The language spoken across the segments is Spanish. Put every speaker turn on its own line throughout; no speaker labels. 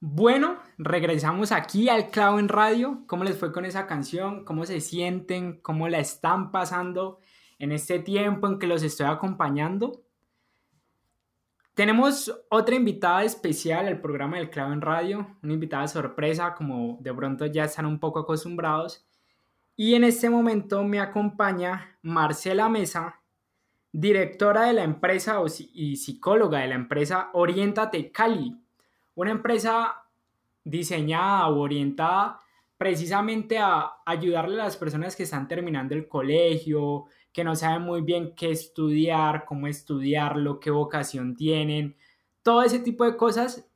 Bueno, regresamos aquí al Clavo en Radio. ¿Cómo les fue con esa canción? ¿Cómo se sienten? ¿Cómo la están pasando en este tiempo en que los estoy acompañando? Tenemos otra invitada especial al programa del Clavo en Radio, una invitada sorpresa, como de pronto ya están un poco acostumbrados. Y en este momento me acompaña Marcela Mesa, directora de la empresa y psicóloga de la empresa Orientate Cali, una empresa diseñada o orientada precisamente a ayudarle a las personas que están terminando el colegio, que no saben muy bien qué estudiar, cómo estudiarlo, qué vocación tienen, todo ese tipo de cosas.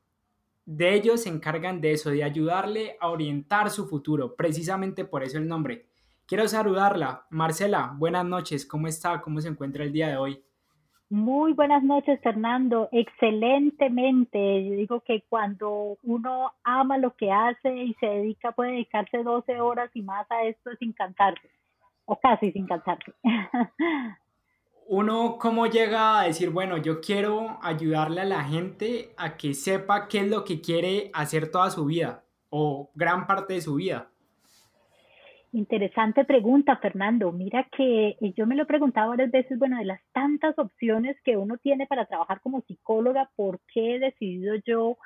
De ellos se encargan de eso, de ayudarle a orientar su futuro, precisamente por eso el nombre. Quiero saludarla. Marcela, buenas noches, ¿cómo está? ¿Cómo se encuentra el día de hoy?
Muy buenas noches, Fernando. Excelentemente. Yo digo que cuando uno ama lo que hace y se dedica, puede dedicarse 12 horas y más a esto sin cansarse, o casi sin cansarse.
Uno, ¿cómo llega a decir, bueno, yo quiero ayudarle a la gente a que sepa qué es lo que quiere hacer toda su vida o gran parte de su vida?
Interesante pregunta, Fernando. Mira que eh, yo me lo he preguntado varias veces, bueno, de las tantas opciones que uno tiene para trabajar como psicóloga, ¿por qué he decidido yo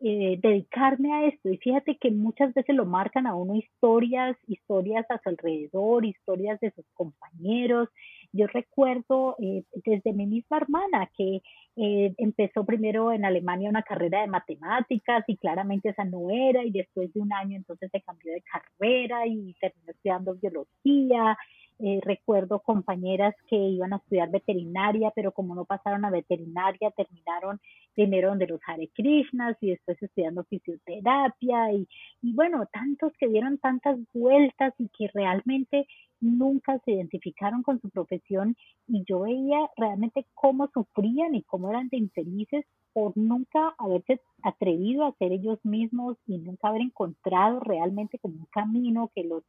eh, dedicarme a esto? Y fíjate que muchas veces lo marcan a uno historias, historias a su alrededor, historias de sus compañeros, yo recuerdo eh, desde mi misma hermana que eh, empezó primero en Alemania una carrera de matemáticas y claramente esa no era y después de un año entonces se cambió de carrera y terminó estudiando biología. Eh, recuerdo compañeras que iban a estudiar veterinaria, pero como no pasaron a veterinaria, terminaron primero donde los Hare Krishnas y después estudiando fisioterapia y, y bueno, tantos que dieron tantas vueltas y que realmente nunca se identificaron con su profesión y yo veía realmente cómo sufrían y cómo eran de infelices por nunca haberse atrevido a ser ellos mismos y nunca haber encontrado realmente como un camino que los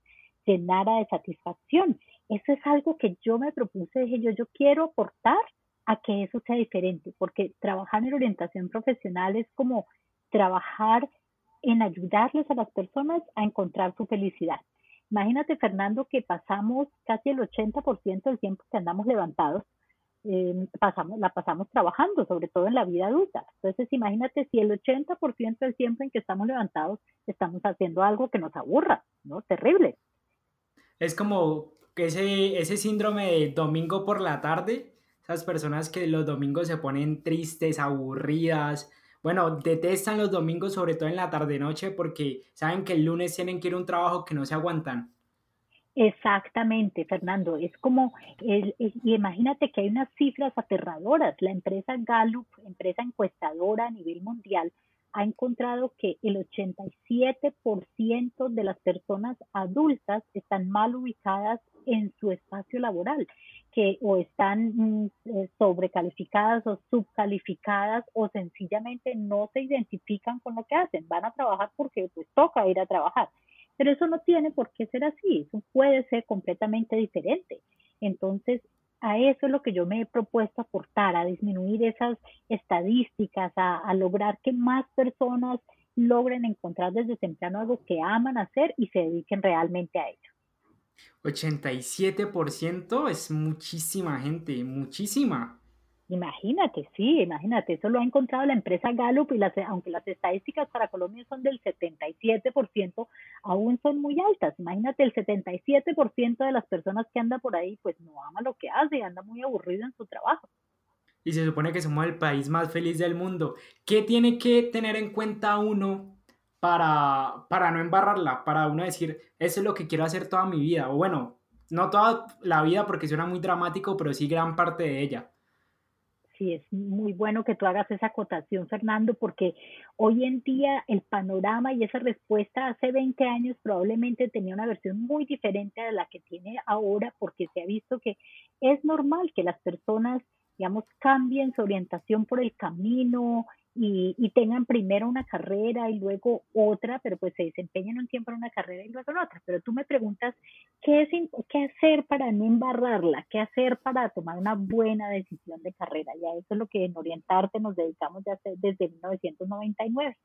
llenara de satisfacción. Eso es algo que yo me propuse, dije yo, yo quiero aportar a que eso sea diferente, porque trabajar en orientación profesional es como trabajar en ayudarles a las personas a encontrar su felicidad. Imagínate, Fernando, que pasamos casi el 80% del tiempo que andamos levantados, eh, pasamos, la pasamos trabajando, sobre todo en la vida adulta. Entonces, imagínate si el 80% del tiempo en que estamos levantados estamos haciendo algo que nos aburra, ¿no? Terrible
es como ese, ese síndrome de domingo por la tarde, esas personas que los domingos se ponen tristes, aburridas, bueno, detestan los domingos, sobre todo en la tarde-noche, porque saben que el lunes tienen que ir a un trabajo que no se aguantan.
Exactamente, Fernando. Es como, y imagínate que hay unas cifras aterradoras. La empresa Gallup, empresa encuestadora a nivel mundial, ha encontrado que el 87% de las personas adultas están mal ubicadas en su espacio laboral, que o están mm, eh, sobrecalificadas o subcalificadas o sencillamente no se identifican con lo que hacen, van a trabajar porque pues toca ir a trabajar. Pero eso no tiene por qué ser así, eso puede ser completamente diferente. Entonces, a eso es lo que yo me he propuesto aportar, a disminuir esas estadísticas, a, lograr que más personas logren encontrar desde temprano algo que aman hacer y se dediquen realmente a ello.
87% es muchísima gente, muchísima.
Imagínate, sí, imagínate, eso lo ha encontrado la empresa Gallup y las, aunque las estadísticas para Colombia son del 77%, aún son muy altas. Imagínate, el 77% de las personas que anda por ahí, pues no ama lo que hace, anda muy aburrido en su trabajo.
Y se supone que somos el país más feliz del mundo. ¿Qué tiene que tener en cuenta uno para, para no embarrarla? Para uno decir, eso es lo que quiero hacer toda mi vida. O bueno, no toda la vida porque suena muy dramático, pero sí gran parte de ella
y es muy bueno que tú hagas esa acotación, Fernando, porque hoy en día el panorama y esa respuesta hace 20 años probablemente tenía una versión muy diferente a la que tiene ahora, porque se ha visto que es normal que las personas, digamos, cambien su orientación por el camino, y, tengan primero una carrera y luego otra, pero pues se desempeñan un tiempo en una carrera y luego en otra. Pero tú me preguntas, ¿qué, es, ¿qué hacer para no embarrarla? ¿Qué hacer para tomar una buena decisión de carrera? Ya eso es lo que en Orientarte nos dedicamos ya desde 1999.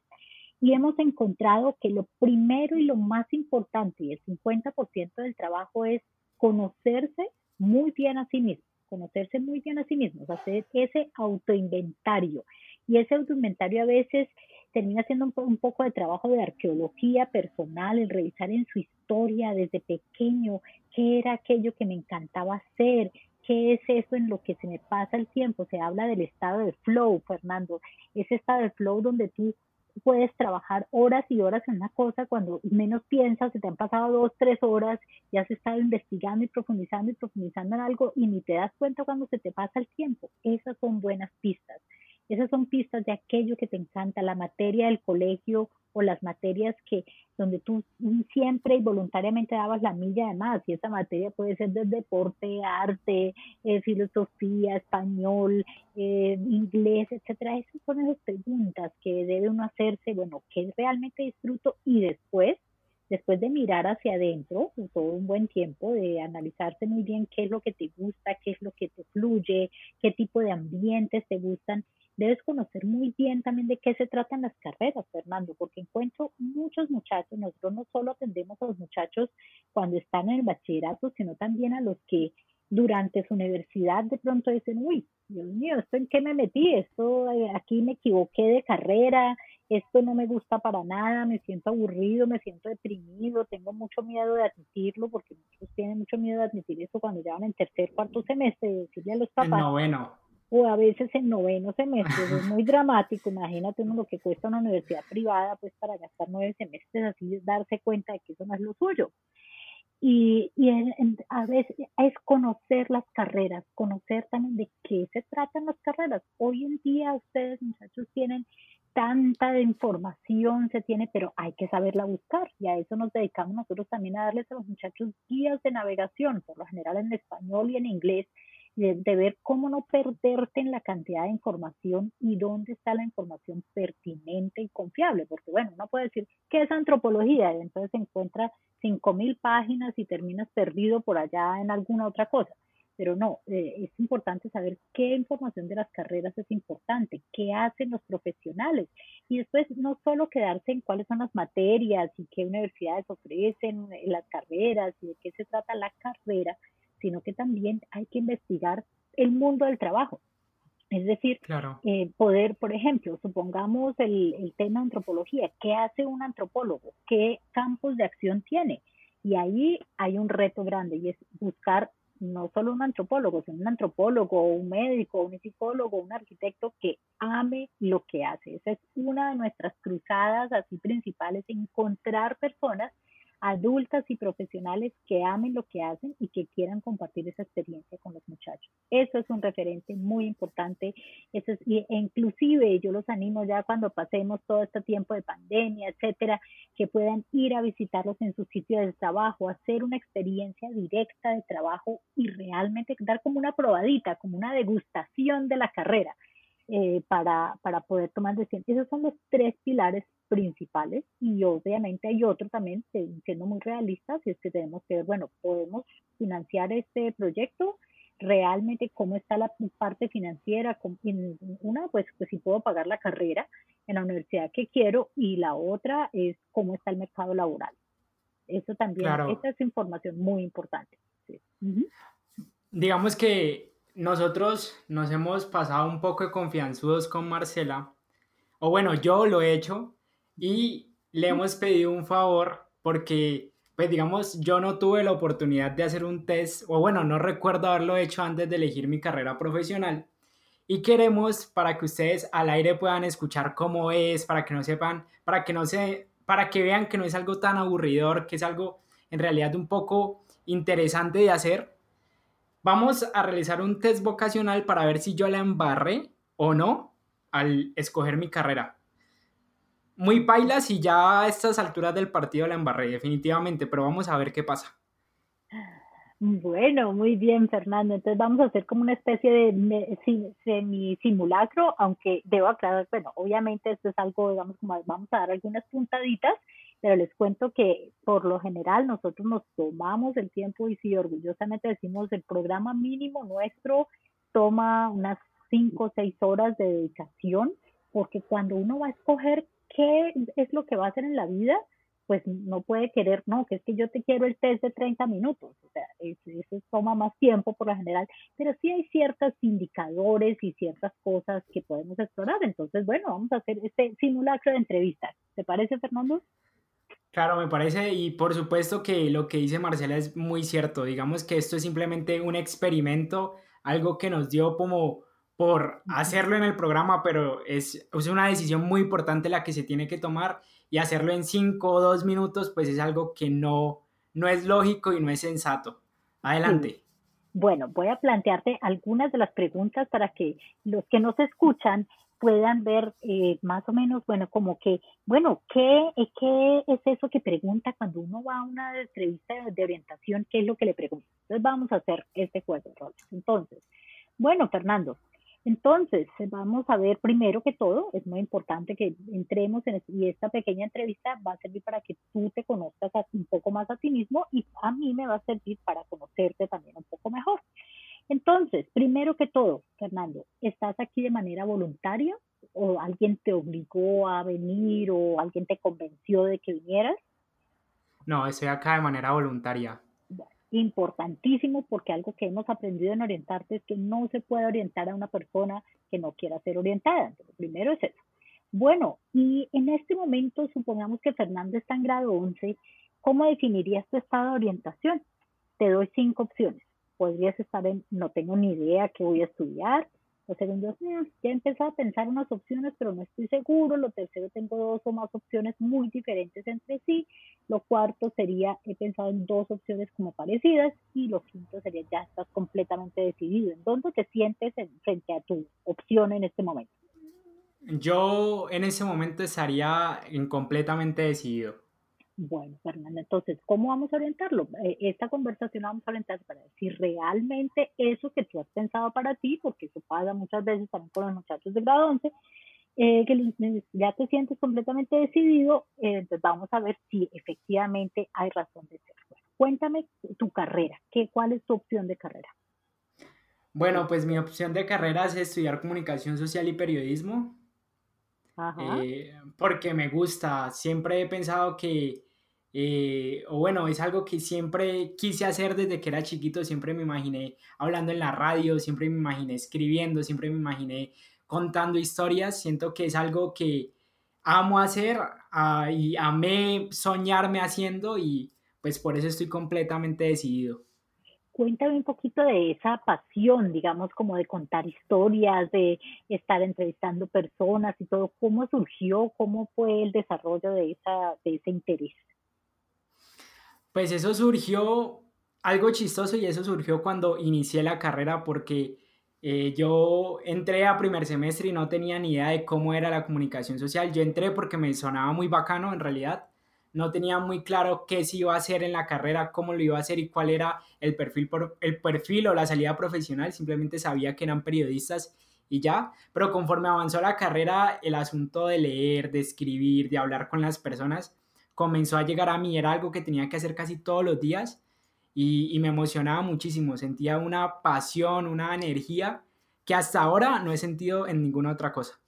y hemos encontrado que lo primero y lo más importante, y el 50% del trabajo es conocerse muy bien a sí mismo, conocerse muy bien a sí mismos, hacer ese autoinventario. Y ese autoinventario a veces termina siendo un, poco de trabajo de arqueología personal, el revisar en su historia desde pequeño qué era aquello que me encantaba hacer, qué es eso en lo que se me pasa el tiempo. Se habla del estado de flow, Fernando, ese estado de flow donde tú puedes trabajar horas y horas en una cosa cuando menos piensas, se te han pasado dos, tres horas y has estado investigando y profundizando y profundizando en algo y ni te das cuenta cuando se te pasa el tiempo. Esas son buenas pistas. Esas son pistas de aquello que te encanta, la materia del colegio o las materias que donde tú siempre y voluntariamente dabas la milla de más y esa materia puede ser de deporte, arte, eh, filosofía, español, eh, inglés, etcétera. Esas son esas preguntas que debe uno hacerse, bueno, ¿qué realmente disfruto? Y después después de mirar hacia adentro, todo un buen tiempo, de analizarse muy bien qué es lo que te gusta, qué es lo que te fluye, qué tipo de ambientes te gustan, debes conocer muy bien también de qué se tratan las carreras, Fernando, porque encuentro muchos muchachos, nosotros no solo atendemos a los muchachos cuando están en el bachillerato, sino también a los que durante su universidad de pronto dicen, uy, Dios mío, ¿esto en qué me metí? Esto eh, aquí me equivoqué de carrera, esto no me gusta para nada, me siento aburrido, me siento deprimido, tengo mucho miedo de admitirlo, porque muchos tienen mucho miedo de admitir eso cuando llevan en tercer, cuarto semestre, decirle a los papás.
No, bueno.
O a veces en noveno semestre, es muy dramático, imagínate uno lo que cuesta una universidad privada, pues para gastar nueve semestres así, es darse cuenta de que eso no es lo suyo. Y, y a veces es conocer las carreras, conocer también de qué se tratan las carreras. Hoy en día ustedes, muchachos, tienen tanta información se tiene, pero hay que saberla buscar y a eso nos dedicamos nosotros también a darles a los muchachos guías de navegación, por lo general en español y en inglés, de, ver cómo no perderte en la cantidad de información y dónde está la información pertinente y confiable, porque bueno, uno puede decir, ¿qué es antropología? Y entonces se encuentra 5.000 páginas y terminas perdido por allá en alguna otra cosa pero no, eh, es importante saber qué información de las carreras es importante, qué hacen los profesionales y después no solo quedarse en cuáles son las materias y qué universidades ofrecen eh, las carreras y de qué se trata la carrera, sino que también hay que investigar el mundo del trabajo. Es decir, eh, poder, por ejemplo, supongamos el, el tema antropología, ¿qué hace un antropólogo? ¿Qué campos de acción tiene? Y ahí hay un reto grande y es buscar no solo un antropólogo, sino un antropólogo, un médico, un psicólogo, un arquitecto que ame lo que hace. Esa es una de nuestras cruzadas así principales, encontrar personas adultas y profesionales que amen lo que hacen y que quieran compartir esa experiencia con los muchachos. Eso es un referente muy importante. Eso es, e inclusive yo los animo ya cuando pasemos todo este tiempo de pandemia, etcétera, que puedan ir a visitarlos en su sitio de trabajo, hacer una experiencia directa de trabajo y realmente dar como una probadita, como una degustación de la carrera. Eh, para, para poder tomar decisiones. Esos son los tres pilares principales y obviamente hay otro también, siendo muy realistas, y es que tenemos que ver, bueno, podemos financiar este proyecto, realmente cómo está la parte financiera, una, pues, pues si puedo pagar la carrera en la universidad que quiero y la otra es cómo está el mercado laboral. Eso también, esa es información muy importante.
Digamos que nosotros nos hemos pasado un poco de confianzudos con Marcela, o bueno, yo lo he hecho, y le hemos pedido un favor porque, pues digamos, yo no tuve la oportunidad de hacer un test, o bueno, no recuerdo haberlo hecho antes de elegir mi carrera profesional. Y queremos para que ustedes al aire puedan escuchar cómo es, para que no sepan, para que no se, para que vean que no es algo tan aburridor, que es algo en realidad un poco interesante de hacer. Vamos a realizar un test vocacional para ver si yo la embarré o no al escoger mi carrera muy pailas y ya a estas alturas del partido la embarré definitivamente, pero vamos a ver qué pasa.
Bueno, muy bien, Fernando. Entonces vamos a hacer como una especie de semi simulacro, aunque debo aclarar, bueno, obviamente esto es algo, digamos, como vamos a dar algunas puntaditas, pero les cuento que por lo general nosotros nos tomamos el tiempo y si orgullosamente decimos el programa mínimo nuestro toma unas cinco o seis horas de dedicación, porque cuando uno va a escoger qué es lo que va a hacer en la vida, pues no puede querer, no, que es que yo te quiero el test de 30 minutos, o sea, eso, toma más tiempo por lo general, pero sí hay ciertos indicadores y ciertas cosas que podemos explorar. Entonces, bueno, vamos a hacer este simulacro de entrevistas. ¿Te parece, Fernando?
Claro, me parece, y por supuesto que lo que dice Marcela es muy cierto. Digamos que esto es simplemente un experimento, algo que nos dio como por hacerlo en el programa, pero es, es una decisión muy importante la que se tiene que tomar y hacerlo en cinco o dos minutos, pues es algo que no, no es lógico y no es sensato. Adelante.
Bueno, voy a plantearte algunas de las preguntas para que los que nos escuchan puedan ver eh, más o menos, bueno, como que, bueno, ¿qué, ¿qué es eso que pregunta cuando uno va a una entrevista de orientación? ¿Qué es lo que le pregunta? Entonces vamos a hacer este juego de roles. Entonces, bueno, Fernando, entonces, vamos a ver primero que todo, es muy importante que entremos en y esta pequeña entrevista va a servir para que tú te conozcas un poco más a ti mismo y a mí me va a servir para conocerte también un poco mejor. Entonces, primero que todo, Fernando, ¿estás aquí de manera voluntaria o alguien te obligó a venir o alguien te convenció de que vinieras?
No, estoy acá de manera voluntaria
importantísimo porque algo que hemos aprendido en orientarte es que no se puede orientar a una persona que no quiera ser orientada. Entonces, primero es eso. Bueno, y en este momento supongamos que Fernando está en grado 11, ¿cómo definirías tu estado de orientación? Te doy cinco opciones. Podrías estar en no tengo ni idea qué voy a estudiar, lo segundo, ya he empezado a pensar unas opciones, pero no estoy seguro. Lo tercero, tengo dos o más opciones muy diferentes entre sí. Lo cuarto sería, he pensado en dos opciones como parecidas. Y lo quinto sería, ya estás completamente decidido. ¿En dónde te sientes frente a tu opción en este momento?
Yo en ese momento estaría completamente decidido.
Bueno, Fernanda, entonces, ¿cómo vamos a orientarlo? Eh, esta conversación la vamos a orientar para decir realmente eso que tú has pensado para ti, porque eso pasa muchas veces también con los muchachos de grado 11, eh, que ya te sientes completamente decidido, eh, entonces vamos a ver si efectivamente hay razón de ser. cuéntame tu carrera, ¿qué, ¿cuál es tu opción de carrera?
Bueno, pues mi opción de carrera es estudiar comunicación social y periodismo. porque me gusta, siempre he pensado que eh, o bueno, es algo que siempre quise hacer desde que era chiquito, siempre me imaginé hablando en la radio, siempre me imaginé escribiendo, siempre me imaginé contando historias, siento que es algo que amo hacer ah, y amé soñarme haciendo y pues por eso estoy completamente decidido.
Cuéntame un poquito de esa pasión, digamos, como de contar historias, de estar entrevistando personas y todo. ¿Cómo surgió? ¿Cómo fue el desarrollo de, esa, de ese interés?
Pues eso surgió algo chistoso y eso surgió cuando inicié la carrera porque eh, yo entré a primer semestre y no tenía ni idea de cómo era la comunicación social. Yo entré porque me sonaba muy bacano en realidad. No tenía muy claro qué se iba a hacer en la carrera, cómo lo iba a hacer y cuál era el perfil, el perfil o la salida profesional. Simplemente sabía que eran periodistas y ya. Pero conforme avanzó la carrera, el asunto de leer, de escribir, de hablar con las personas, comenzó a llegar a mí, era algo que tenía que hacer casi todos los días y, me emocionaba muchísimo, sentía una pasión, una energía que hasta ahora no he sentido en ninguna otra cosa.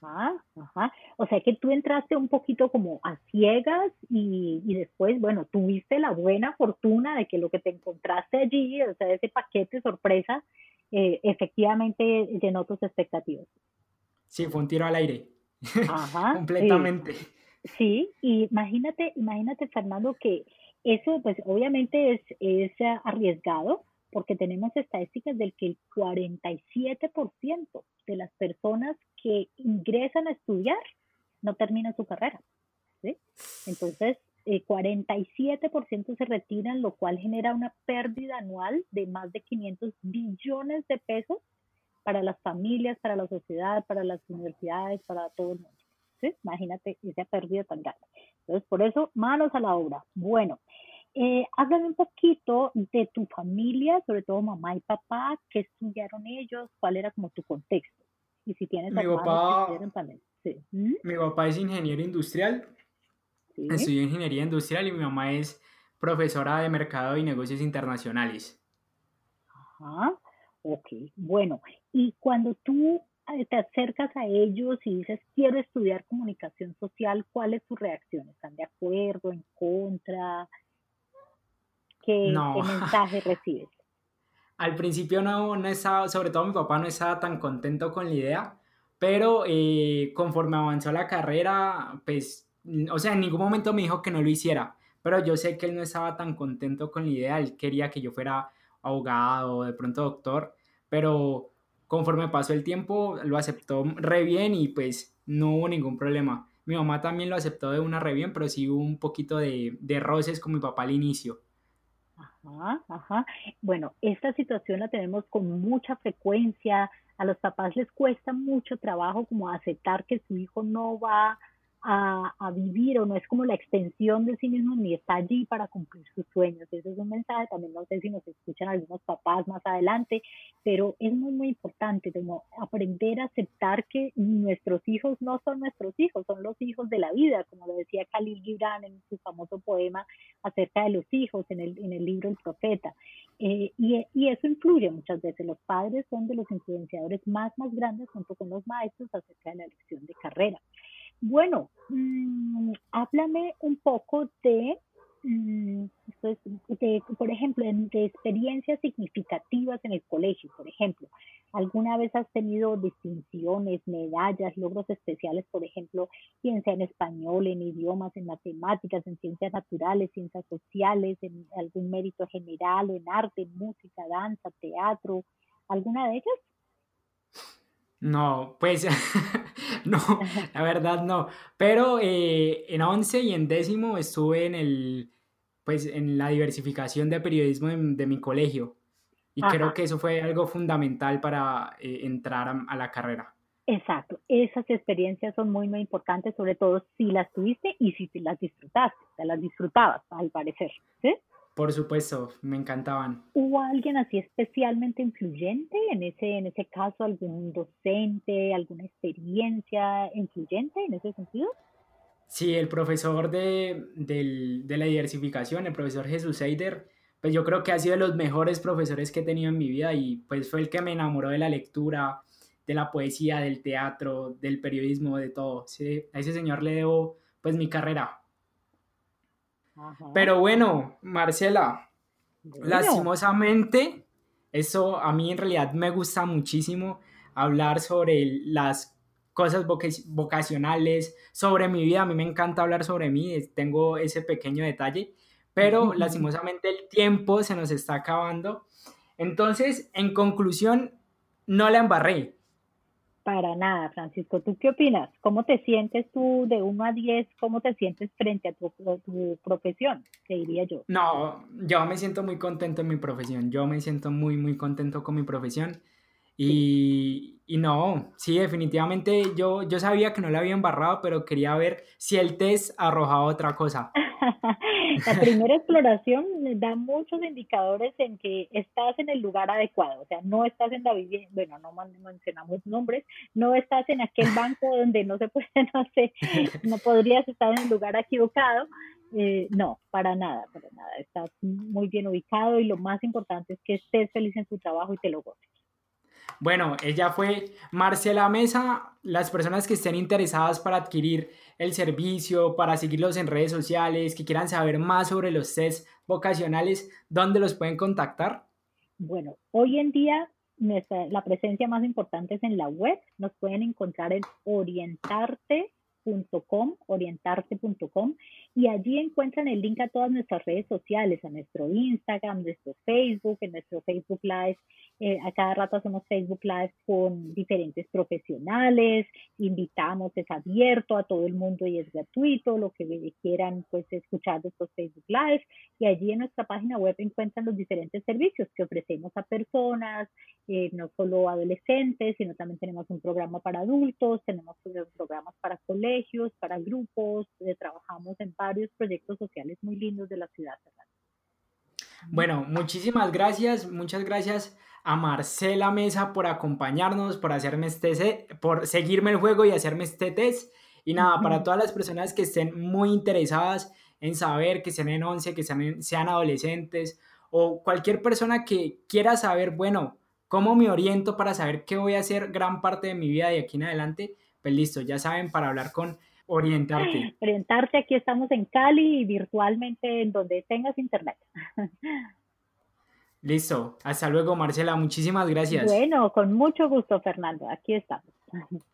Ajá, ajá. O sea que tú entraste un poquito como a ciegas y, después, bueno, tuviste la buena fortuna de que lo que te encontraste allí, o sea, ese paquete sorpresa, eh, efectivamente llenó tus expectativas.
Sí, fue un tiro al aire. Ajá. Completamente.
Sí, y imagínate, imagínate, Fernando, que eso, pues obviamente es, es arriesgado, porque tenemos estadísticas del que el 47% de las personas que ingresan a estudiar no terminan su carrera. ¿sí? Entonces, el 47% se retiran, lo cual genera una pérdida anual de más de 500 billones de pesos para las familias, para la sociedad, para las universidades, para todo el mundo. Imagínate esa pérdida tan grande. Entonces, por eso, manos a la obra. Bueno, eh, háblame un poquito de tu familia, sobre todo mamá y papá, qué estudiaron ellos, cuál era como tu contexto. Y si tienes
mi papá, sí. ¿Mm? Mi papá es ingeniero industrial, ¿Sí? estudió ingeniería industrial y mi mamá es profesora de mercado y negocios internacionales.
Ajá, ok. Bueno, y cuando tú te acercas a ellos y dices, quiero estudiar comunicación social, ¿cuál es tu reacción? ¿Están de acuerdo, en contra? ¿Qué, mensaje recibes?
Al principio no, no estaba, sobre todo mi papá no estaba tan contento con la idea, pero eh, conforme avanzó la carrera, pues, o sea, en ningún momento me dijo que no lo hiciera, pero yo sé que él no estaba tan contento con la idea, él quería que yo fuera abogado de pronto doctor, pero conforme pasó el tiempo lo aceptó re bien y pues no hubo ningún problema. Mi mamá también lo aceptó de una re bien, pero sí hubo un poquito de, de roces con mi papá al inicio.
Ajá, ajá. Bueno, esta situación la tenemos con mucha frecuencia. A los papás les cuesta mucho trabajo como aceptar que su hijo no va a, a, vivir o no es como la extensión de sí mismo ni está allí para cumplir sus sueños. Ese es un mensaje, también no sé si nos escuchan algunos papás más adelante, pero es muy, muy importante como aprender a aceptar que nuestros hijos no son nuestros hijos, son los hijos de la vida, como lo decía Khalil Gibran en su famoso poema acerca de los hijos en el, en el libro El Profeta. Eh, y, y eso influye muchas veces. Los padres son de los influenciadores más, más grandes junto con los maestros acerca de la elección de carrera. Bueno, mmm, háblame un poco de, mm, pues, de, por ejemplo, de experiencias significativas en el colegio, por ejemplo. ¿Alguna vez has tenido distinciones, medallas, logros especiales, por ejemplo, ciencia en español, en idiomas, en matemáticas, en ciencias naturales, ciencias sociales, en algún mérito general, en arte, música, danza, teatro? ¿Alguna de ellas?
No, pues no, la verdad no. Pero eh, en 11 y en décimo estuve en el, pues en la diversificación de periodismo de, mi colegio. Y creo que eso fue algo fundamental para eh, entrar a, la carrera.
Exacto, esas experiencias son muy, muy importantes, sobre todo si las tuviste y si las disfrutaste, te las disfrutabas, al parecer. ¿sí?
Por supuesto, me encantaban.
¿Hubo alguien así especialmente influyente en ese, en ese caso, algún docente, alguna experiencia influyente en ese sentido?
Sí, el profesor de, la diversificación, el profesor Jesús Eider, pues yo creo que ha sido de los mejores profesores que he tenido en mi vida y pues fue el que me enamoró de la lectura, de la poesía, del teatro, del periodismo, de todo. Sí, a ese señor le debo pues mi carrera. Pero bueno, Marcela, lastimosamente, eso a mí en realidad me gusta muchísimo hablar sobre las cosas vocacionales, sobre mi vida. A mí me encanta hablar sobre mí, tengo ese pequeño detalle, pero lastimosamente el tiempo se nos está acabando. Entonces, en conclusión, no la embarré.
Para nada, Francisco. ¿Tú qué opinas? ¿Cómo te sientes tú de 1 a 10? ¿Cómo te sientes frente a tu, tu, profesión? Te diría yo.
No, yo me siento muy contento en mi profesión. Yo me siento muy, muy contento con mi profesión. Y, y, no, sí, definitivamente yo, yo sabía que no la había embarrado, pero quería ver si el test arrojaba otra cosa.
la primera exploración da muchos indicadores en que estás en el lugar adecuado, o sea, no estás en la vivienda, bueno, no mencionamos nombres, no estás en aquel banco donde no se puede, no sé, no podrías estar en el lugar equivocado. Eh, no, para nada, para nada. Estás muy bien ubicado y lo más importante es que estés feliz en tu trabajo y te lo goces.
Bueno, ella fue Marcela Mesa. Las personas que estén interesadas para adquirir el servicio, para seguirlos en redes sociales, que quieran saber más sobre los test vocacionales, ¿dónde los pueden contactar?
Bueno, hoy en día la presencia más importante es en la web. Nos pueden encontrar en orientarte orientarte.com, orientarte.com, y allí encuentran el link a todas nuestras redes sociales, a nuestro Instagram, nuestro Facebook, en nuestro Facebook Live. Eh, a cada rato hacemos Facebook Live con diferentes profesionales, invitamos, es abierto a todo el mundo y es gratuito, lo que quieran pues escuchar de estos Facebook Live, y allí en nuestra página web encuentran los diferentes servicios que ofrecemos a personas, eh, no solo adolescentes, sino también tenemos un programa para adultos, tenemos programas para colegios, para grupos, eh, trabajamos en varios proyectos sociales muy lindos de la ciudad.
Bueno, muchísimas gracias, muchas gracias a Marcela Mesa por acompañarnos, por hacerme este por seguirme el juego y hacerme este test. Y nada, para todas las personas que estén muy interesadas en saber, que estén en 11, que sean, sean adolescentes o cualquier persona que quiera saber, bueno, cómo me oriento para saber qué voy a hacer gran parte de mi vida de aquí en adelante, pues listo, ya saben, para hablar con Orientarte.
Orientarte, aquí estamos en Cali y virtualmente en donde tengas internet.
Listo. Hasta luego, Marcela. Muchísimas gracias.
Bueno, con mucho gusto, Fernando. Aquí estamos.